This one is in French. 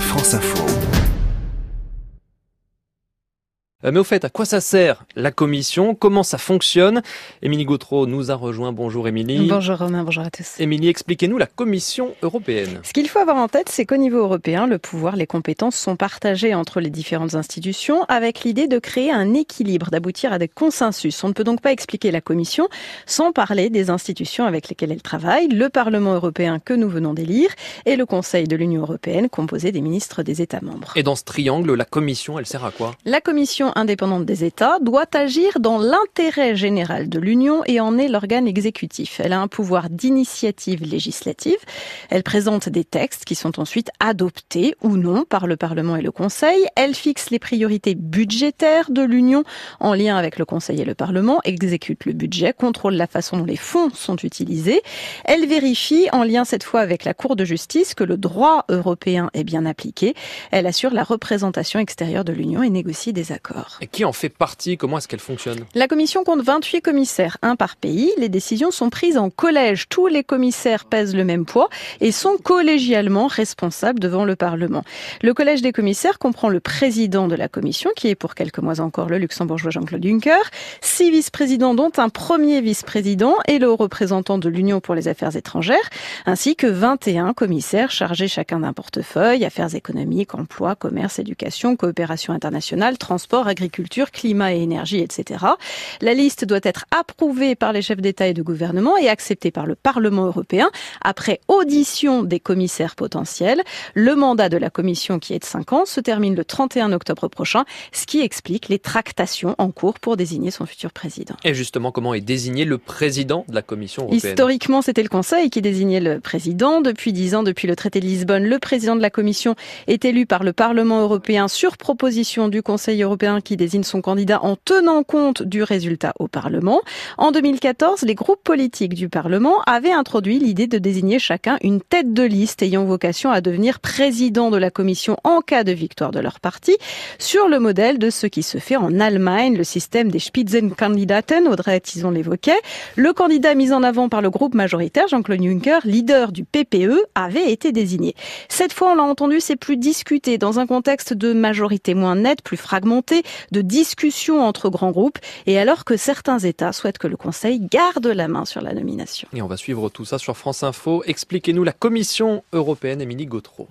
France Info. Euh, mais au fait, à quoi ça sert la commission? Comment ça fonctionne? Émilie Gautreau nous a rejoint. Bonjour Émilie. Bonjour Romain, bonjour à tous. Émilie, expliquez-nous la commission européenne. Ce qu'il faut avoir en tête, c'est qu'au niveau européen, le pouvoir, les compétences sont partagées entre les différentes institutions avec l'idée de créer un équilibre, d'aboutir à des consensus. On ne peut donc pas expliquer la commission sans parler des institutions avec lesquelles elle travaille, le Parlement européen que nous venons d'élire et le Conseil de l'Union européenne composé des ministres des États membres. Et dans ce triangle, la commission, elle sert à quoi? La commission indépendante des États doit agir dans l'intérêt général de l'Union et en est l'organe exécutif. Elle a un pouvoir d'initiative législative. Elle présente des textes qui sont ensuite adoptés ou non par le Parlement et le Conseil. Elle fixe les priorités budgétaires de l'Union en lien avec le Conseil et le Parlement, exécute le budget, contrôle la façon dont les fonds sont utilisés. Elle vérifie, en lien cette fois avec la Cour de justice, que le droit européen est bien appliqué. Elle assure la représentation extérieure de l'Union et négocie des accords. Et qui en fait partie? Comment est-ce qu'elle fonctionne? La commission compte 28 commissaires, un par pays. Les décisions sont prises en collège. Tous les commissaires pèsent le même poids et sont collégialement responsables devant le Parlement. Le collège des commissaires comprend le président de la commission, qui est pour quelques mois encore le luxembourgeois Jean-Claude Juncker, six vice-présidents dont un premier vice-président et le représentant de l'Union pour les affaires étrangères, ainsi que 21 commissaires chargés chacun d'un portefeuille, affaires économiques, emploi, commerce, éducation, coopération internationale, transport, agriculture, climat et énergie, etc. La liste doit être approuvée par les chefs d'État et de gouvernement et acceptée par le Parlement européen après audition des commissaires potentiels. Le mandat de la commission, qui est de 5 ans, se termine le 31 octobre prochain, ce qui explique les tractations en cours pour désigner son futur président. Et justement, comment est désigné le président de la Commission européenne? Historiquement, c'était le Conseil qui désignait le président. Depuis 10 ans, depuis le traité de Lisbonne, le président de la Commission est élu par le Parlement européen sur proposition du Conseil européen qui désigne son candidat en tenant compte du résultat au Parlement. En 2014, les groupes politiques du Parlement avaient introduit l'idée de désigner chacun une tête de liste ayant vocation à devenir président de la Commission en cas de victoire de leur parti, sur le modèle de ce qui se fait en Allemagne, le système des Spitzenkandidaten, Audrey Tison l'évoquait. Le candidat mis en avant par le groupe majoritaire, Jean-Claude Juncker, leader du PPE, avait été désigné. Cette fois, on l'a entendu, c'est plus discuté dans un contexte de majorité moins nette, plus fragmentée, de discussions entre grands groupes et alors que certains États souhaitent que le Conseil garde la main sur la nomination. Et on va suivre tout ça sur France Info. Expliquez-nous la Commission européenne, Émilie Gautreau.